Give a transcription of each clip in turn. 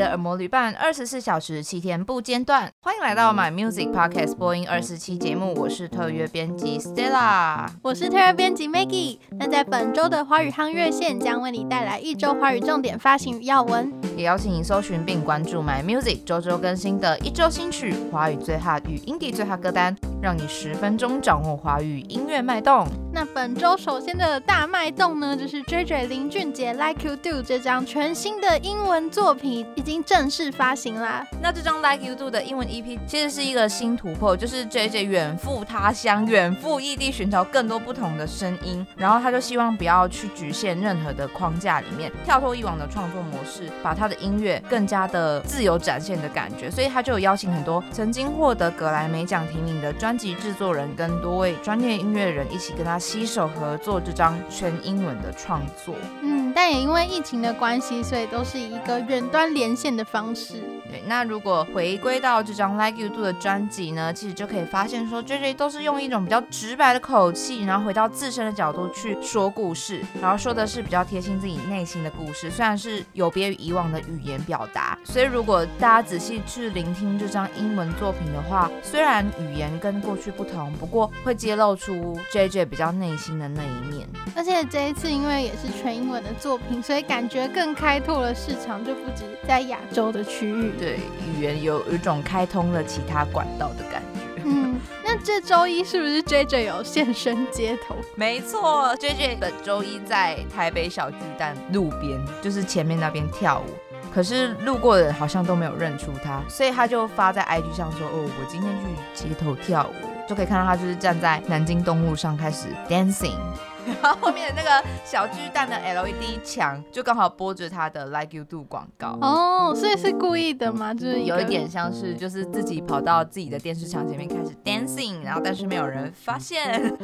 的耳膜旅伴，二十四小时七天不间断。欢迎来到 My Music Podcast 播音二十期节目，我是特约编辑 Stella，我是特约编辑 Maggie。那在本周的华语夯乐线将为你带来一周华语重点发行与要闻，也邀请你搜寻并关注 My Music 周周更新的一周新曲、华语最 hot 与 indie 最 hot 歌单，让你十分钟掌握华语音乐脉动。那本周首先的大脉动呢，就是 JJ 林俊杰 Like You Do 这张全新的英文作品已经正式发行啦。那这张 Like You Do 的英文 EP 其实是一个新突破，就是 JJ 远赴他乡、远赴异地寻找更多不同的声音，然后他就希望不要去局限任何的框架里面，跳脱以往的创作模式，把他的音乐更加的自由展现的感觉。所以他就有邀请很多曾经获得格莱美奖提名的专辑制作人跟多位专业音乐人一起跟他。携手合作这张全英文的创作，嗯，但也因为疫情的关系，所以都是以一个远端连线的方式。对，那如果回归到这张 Like You Do 的专辑呢，其实就可以发现说，JJ 都是用一种比较直白的口气，然后回到自身的角度去说故事，然后说的是比较贴近自己内心的故事，虽然是有别于以往的语言表达。所以如果大家仔细去聆听这张英文作品的话，虽然语言跟过去不同，不过会揭露出 JJ 比较内心的那一面。而且这一次因为也是全英文的作品，所以感觉更开拓了市场，就不止在亚洲的区域。对，语言有有一种开通了其他管道的感觉。嗯，那这周一是不是 JJ 有现身街头？没错，JJ 本周一在台北小巨蛋路边，就是前面那边跳舞。可是路过的人好像都没有认出他，所以他就发在 IG 上说：“哦，我今天去街头跳舞。”就可以看到他就是站在南京东路上开始 dancing。然后后面的那个小巨蛋的 LED 墙就刚好播着他的 Like You Do 广告哦，所以是故意的吗？就是有一点像是就是自己跑到自己的电视墙前面开始 dancing，然后但是没有人发现，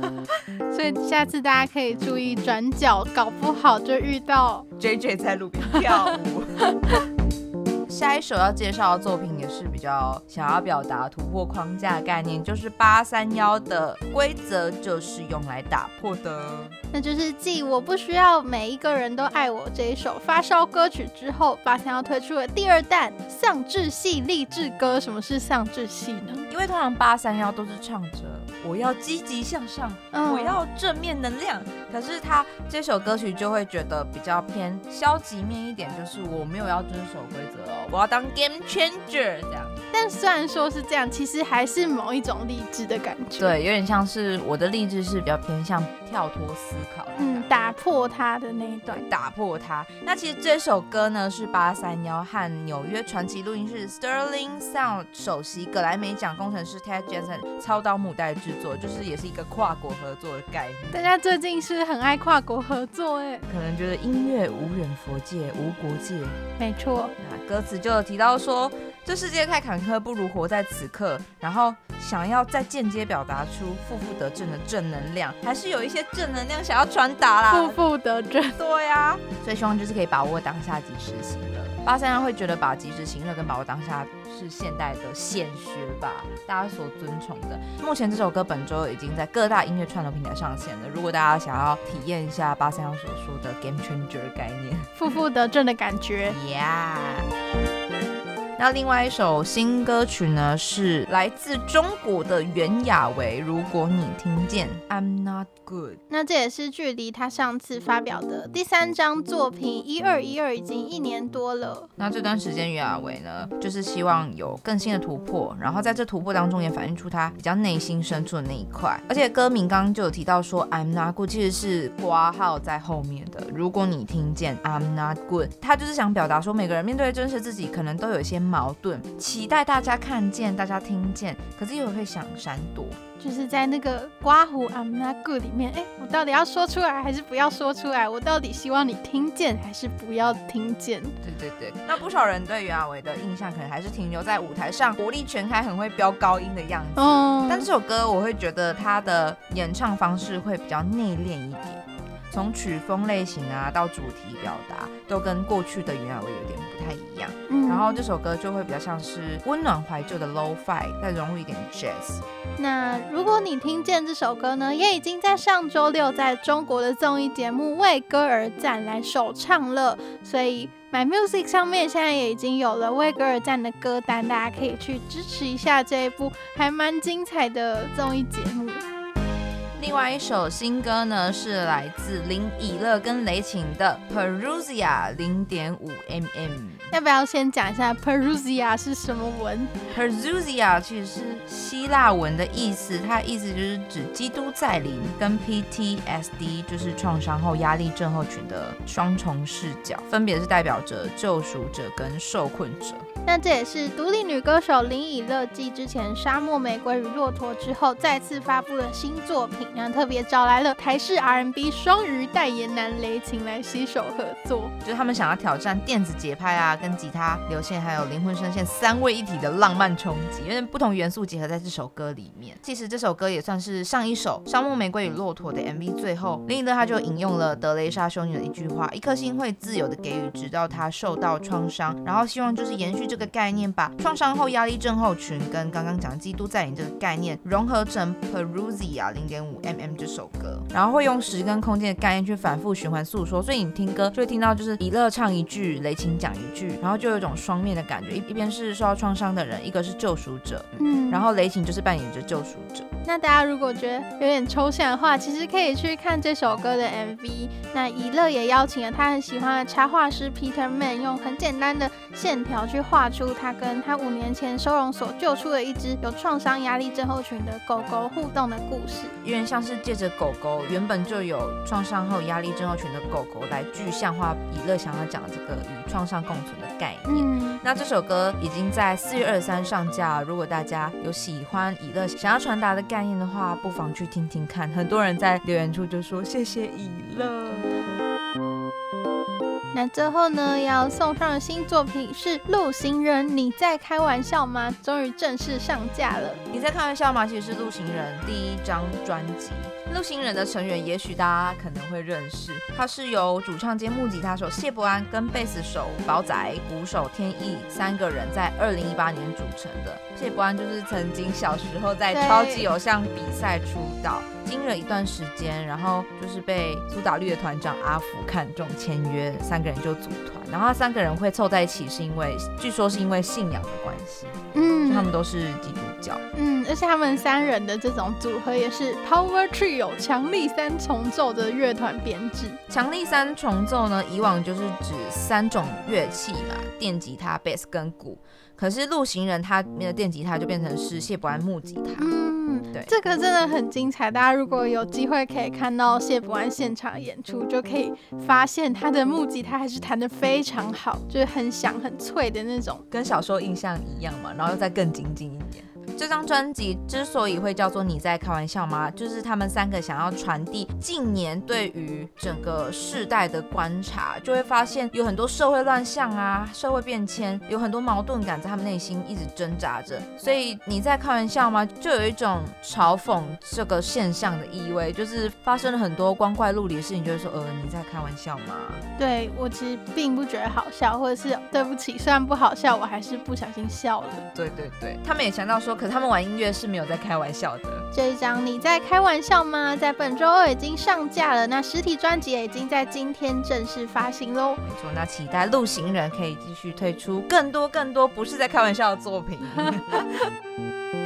所以下次大家可以注意转角，搞不好就遇到 JJ 在路边跳舞。下一首要介绍的作品也是比较想要表达突破框架概念，就是八三幺的规则就是用来打破的，那就是继我不需要每一个人都爱我这一首发烧歌曲之后，八三幺推出了第二弹丧志系励志歌。什么是丧志系呢？因为通常八三幺都是唱着我要积极向上，嗯，我要正面能量，可是他这首歌曲就会觉得比较偏消极面一点，就是我没有要遵守规则哦。我要当 game changer 这样，但虽然说是这样，其实还是某一种励志的感觉。对，有点像是我的励志是比较偏向跳脱思考，嗯，打破它的那一段，打破它。那其实这首歌呢是八三夭和纽约传奇录音室 Sterling Sound 首席格莱美奖工程师 Ted Jensen 操刀母带制作，就是也是一个跨国合作的概念。大家最近是很爱跨国合作哎，可能觉得音乐无远佛界，无国界。没错，那歌词就有提到说，这世界太坎坷，不如活在此刻。然后想要再间接表达出负负得正的正能量，还是有一些正能量想要传达啦。负负得正，对呀、啊。所以希望就是可以把握当下及时行乐。八三幺会觉得把及时行乐跟把握当下是现代的显学吧，大家所尊崇的。目前这首歌本周已经在各大音乐串流平台上线了。如果大家想要体验一下八三幺所说的 game changer 概念，负负得正的感觉，Yeah。那另外一首新歌曲呢，是来自中国的袁娅维。如果你听见，I'm not good。那这也是距离他上次发表的第三张作品一二一二已经一年多了。那这段时间袁娅维呢，就是希望有更新的突破，然后在这突破当中也反映出他比较内心深处的那一块。而且歌名刚刚就有提到说，I'm not good，其实是括号在后面的。如果你听见，I'm not good，他就是想表达说，每个人面对真实自己，可能都有一些矛盾，期待大家看见，大家听见，可是又会想闪躲，就是在那个刮胡 I'm not good 里面，哎，我到底要说出来还是不要说出来？我到底希望你听见还是不要听见？对对对，那不少人对袁娅维的印象可能还是停留在舞台上活力全开、很会飙高音的样子。嗯，但这首歌我会觉得他的演唱方式会比较内敛一点。从曲风类型啊到主题表达，都跟过去的袁娅维有点不太一样。嗯，然后这首歌就会比较像是温暖怀旧的 Lo-Fi，再融入一点 Jazz。那如果你听见这首歌呢，也已经在上周六在中国的综艺节目《为歌而战》来首唱了，所以。My Music 上面现在也已经有了为歌而战的歌单，大家可以去支持一下这一部还蛮精彩的综艺节目。另外一首新歌呢，是来自林以乐跟雷擎的 Perusia 零点五 mm。要不要先讲一下 Perusia 是什么文？Perusia 其实是希腊文的意思，它的意思就是指基督在临跟 PTSD，就是创伤后压力症候群的双重视角，分别是代表着救赎者跟受困者。那这也是独立女歌手林以乐继之前《沙漠玫瑰与骆驼》之后再次发布的新作品，然后特别找来了台式 R&B 双鱼代言男雷擎来携手合作，就是他们想要挑战电子节拍啊，跟吉他流线还有灵魂声线三位一体的浪漫冲击，因为不同元素结合在这首歌里面。其实这首歌也算是上一首《沙漠玫瑰与骆驼》的 MV 最后，林以乐他就引用了德蕾莎修女的一句话：“一颗心会自由的给予，直到他受到创伤。”然后希望就是延续这个概念，把创伤后压力症候群跟刚刚讲基督在你这个概念融合成 Perusia 零点五 mm 这首歌，然后会用时跟空间的概念去反复循环诉说，所以你听歌就会听到就是李乐唱一句，雷琴讲一句，然后就有一种双面的感觉，一一边是受到创伤的人，一个是救赎者，嗯，然后雷霆就是扮演着救赎者。那大家如果觉得有点抽象的话，其实可以去看这首歌的 MV。那以乐也邀请了他很喜欢的插画师 Peter Man，用很简单的线条去画出他跟他五年前收容所救出的一只有创伤压力症候群的狗狗互动的故事。有点像是借着狗狗原本就有创伤后压力症候群的狗狗来具象化以乐想要讲的这个与创伤共存的概念。嗯，那这首歌已经在四月二十三上架，如果大家有喜欢以乐想要传达的概念的话，不妨去听听看。很多人在留言处就说谢谢以乐。那最后呢，要送上的新作品是《陆行人》，你在开玩笑吗？终于正式上架了。你在开玩笑吗？其实是陆行人第一张专辑。陆行人的成员，也许大家可能会认识，他是由主唱兼木吉他手谢伯安跟贝斯手宝仔、鼓手天意三个人在二零一八年组成的。谢伯安就是曾经小时候在超级偶像比赛出道，经了一段时间，然后就是被苏打绿的团长阿福看中签约，三个人就组团。然后他三个人会凑在一起，是因为据说是因为信仰的关系，嗯，他们都是基督教，嗯，而且他们三人的这种组合也是 Power Trio。有强力三重奏的乐团编制。强力三重奏呢，以往就是指三种乐器嘛，电吉他、贝斯跟鼓。可是陆行人他的电吉他就变成是谢伯安木吉他。嗯，对，这个真的很精彩。大家如果有机会可以看到谢伯安现场演出，就可以发现他的木吉他还是弹得非常好，就是很响、很脆的那种，跟小时候印象一样嘛，然后又再更精进一点。这张专辑之所以会叫做你在开玩笑吗？就是他们三个想要传递近年对于整个世代的观察，就会发现有很多社会乱象啊，社会变迁，有很多矛盾感在他们内心一直挣扎着。所以你在开玩笑吗？就有一种嘲讽这个现象的意味，就是发生了很多光怪陆离的事情，就会说呃你在开玩笑吗？对，我其实并不觉得好笑，或者是对不起，虽然不好笑，我还是不小心笑了。对对对，他们也强调说。可是他们玩音乐是没有在开玩笑的。这一张你在开玩笑吗？在本周二已经上架了，那实体专辑也已经在今天正式发行喽。没错，那期待陆行人可以继续推出更多更多不是在开玩笑的作品。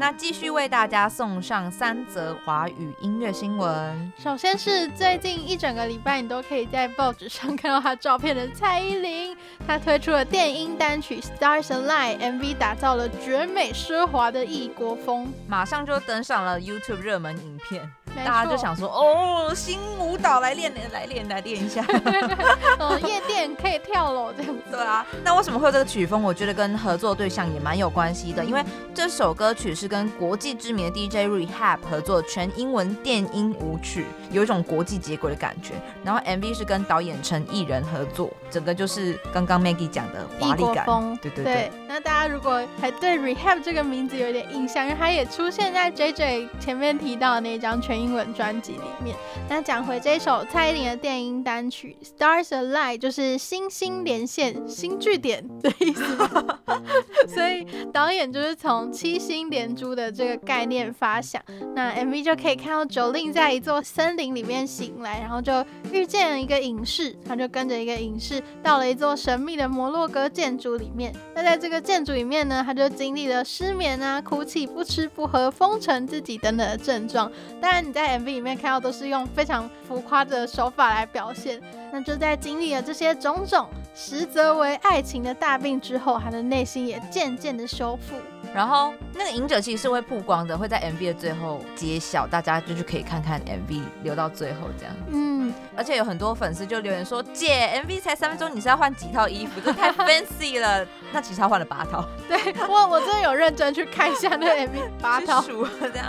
那继续为大家送上三则华语音乐新闻。首先是最近一整个礼拜，你都可以在报纸上看到她照片的蔡依林，她推出了电音单曲《Stars and Light》，MV 打造了绝美奢华的异国风，马上就登上了 YouTube 热门影片。大家就想说，哦，新舞蹈来练，来练，来练一下。哦，夜店可以跳了，这样子。对啊，那为什么会有这个曲风？我觉得跟合作对象也蛮有关系的，因为这首歌曲是跟国际知名的 DJ Rehab 合作，全英文电音舞曲，有一种国际接轨的感觉。然后 MV 是跟导演陈艺人合作，整个就是刚刚 Maggie 讲的华丽感。对对对，对。那大家如果还对 Rehab 这个名字有点印象，因为他也出现在 JJ 前面提到的那张全英文专辑里面。那讲回这首蔡依林的电音单曲《Stars Align》，就是星星连线、新据点的意思。所以导演就是从七星连珠的这个概念发想。那 MV 就可以看到 Jolin 在一座森林里面醒来，然后就遇见了一个隐士，他就跟着一个隐士到了一座神秘的摩洛哥建筑里面。那在这个建筑里面呢，他就经历了失眠啊、哭泣、不吃不喝、封尘自己等等的症状。当然你在 MV 里面看到都是用非常浮夸的手法来表现。那就在经历了这些种种，实则为爱情的大病之后，他的内心也渐渐的修复。然后那个隐者其实是会曝光的，会在 MV 的最后揭晓，大家就是可以看看 MV 留到最后这样。嗯，而且有很多粉丝就留言说：“姐，MV 才三分钟，你是要换几套衣服？这太 fancy 了。”那其实他换了八套。对，我我真的有认真去看一下那个 MV，八套数这样，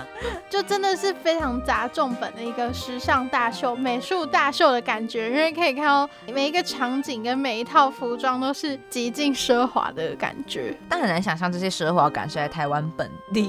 就真的是非常砸重本的一个时尚大秀、美术大秀的感觉，因为可以看到每一个场景跟每一套服装都是极尽奢华的感觉，但很难想象这些奢华感。是在台湾本地，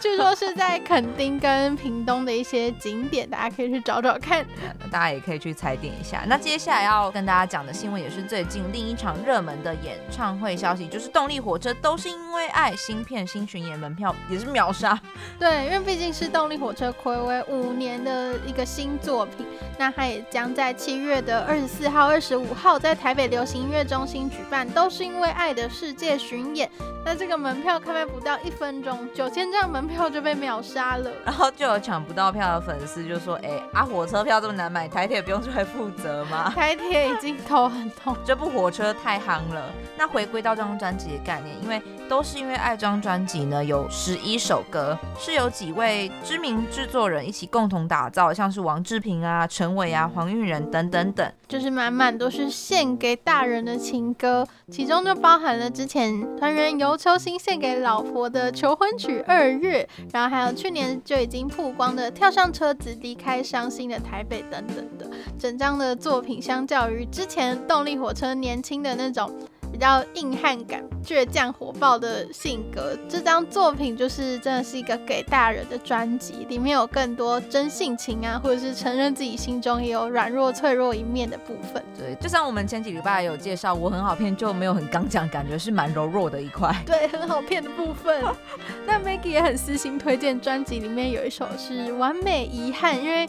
据说是在垦丁跟屏东的一些景点，大家可以去找找看。大家也可以去踩点一下。那接下来要跟大家讲的新闻，也是最近另一场热门的演唱会消息，就是动力火车都是因为爱新片新巡演门票也是秒杀。对，因为毕竟是动力火车睽违五年的一个新作品，那它也将在七月的二十四号、二十五号在台北流行音乐中心举办，都是因为爱的世界巡演。那这个门票开卖不到一分钟，九千张门票就被秒杀了。然后就有抢不到票的粉丝就说：“哎、欸，啊，火车票这么难买，台铁不用出来负责吗？台铁已经头很痛，这部火车太夯了。”那回归到这张专辑的概念，因为都是因为爱这张专辑呢，有十一首歌，是由几位知名制作人一起共同打造，像是王志平啊、陈伟啊、黄韵仁等等等，就是满满都是献给大人的情歌，其中就包含了之前团员尤秋兴献给老婆的求婚曲《二月》，然后还有去年就已经曝光的《跳上车子离开伤心的台北》等等的，整张的作品相较于之前动力火车年轻的那种。比较硬汉感、倔强火爆的性格，这张作品就是真的是一个给大人的专辑，里面有更多真性情啊，或者是承认自己心中也有软弱脆弱一面的部分。对，就像我们前几礼拜有介绍，我很好骗，就没有很刚强，感觉是蛮柔弱的一块。对，很好骗的部分。那 Maggie 也很私心推荐专辑里面有一首是《完美遗憾》，因为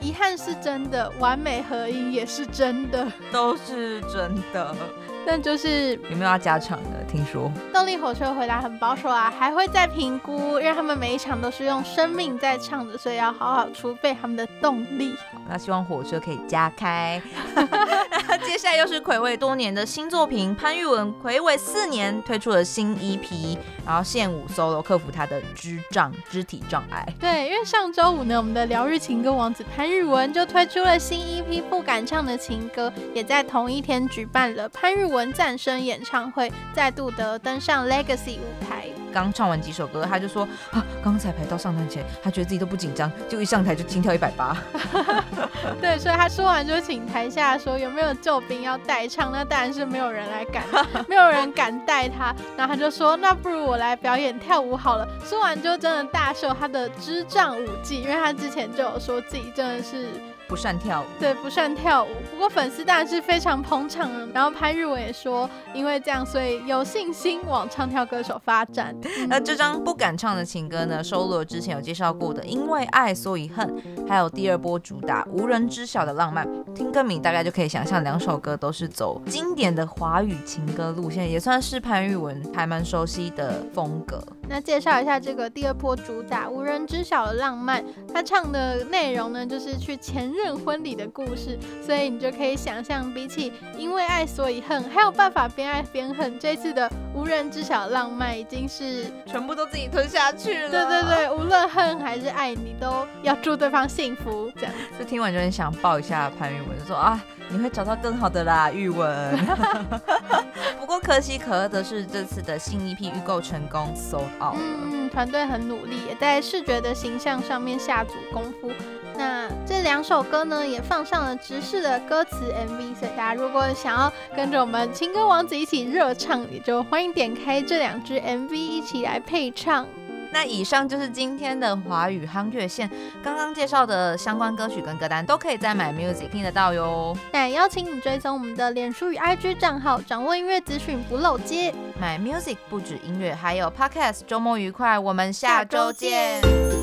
遗憾是真的，完美合音也是真的，都是真的。但就是有没有要加场的？听说动力火车回答很保守啊，还会再评估，因为他们每一场都是用生命在唱的，所以要好好储备他们的动力。那希望火车可以加开。接下来又是睽违多年的新作品，潘玉文睽违四年推出了新 EP，然后现舞 solo 克服他的肢障肢体障碍。对，因为上周五呢，我们的疗愈情歌王子潘玉文就推出了新 EP《不敢唱的情歌》，也在同一天举办了潘玉文诞生演唱会，再度的登上 Legacy 舞台。刚唱完几首歌，他就说啊，刚彩排到上台前，他觉得自己都不紧张，就一上台就心跳一百八。对，所以他说完就请台下说有没有救兵要代唱，那当然是没有人来敢，没有人敢带他。然后他就说，那不如我来表演跳舞好了。说完就真的大秀他的支障舞技，因为他之前就有说自己真的是。不善跳舞，对，不善跳舞。不过粉丝当然是非常捧场。然后潘玉文也说，因为这样，所以有信心往唱跳歌手发展。那这张不敢唱的情歌呢，收录了之前有介绍过的《因为爱所以恨》，还有第二波主打《无人知晓的浪漫》。听歌名大概就可以想象，两首歌都是走经典的华语情歌路线，也算是潘玉文还蛮熟悉的风格。那介绍一下这个第二波主打《无人知晓的浪漫》，他唱的内容呢，就是去前任。婚礼的故事，所以你就可以想象，比起因为爱所以恨，还有办法边爱边恨。这次的无人知晓浪漫已经是全部都自己吞下去了。对对对，无论恨还是爱你，都要祝对方幸福。这样，就听完就很想抱一下潘玉文，就说啊，你会找到更好的啦，玉文。不过可喜可贺的是，这次的新一批预购成功，sold out 了。嗯，团队很努力，也在视觉的形象上面下足功夫。那这两首歌呢，也放上了直视的歌词 MV，所以大家如果想要跟着我们情歌王子一起热唱，也就欢迎点开这两支 MV 一起来配唱。那以上就是今天的华语夯乐线，刚刚介绍的相关歌曲跟歌单都可以在 My Music 听得到哟。那也邀请你追踪我们的脸书与 IG 账号，掌握音乐资讯不漏接。My Music 不止音乐，还有 Podcast。周末愉快，我们下周见。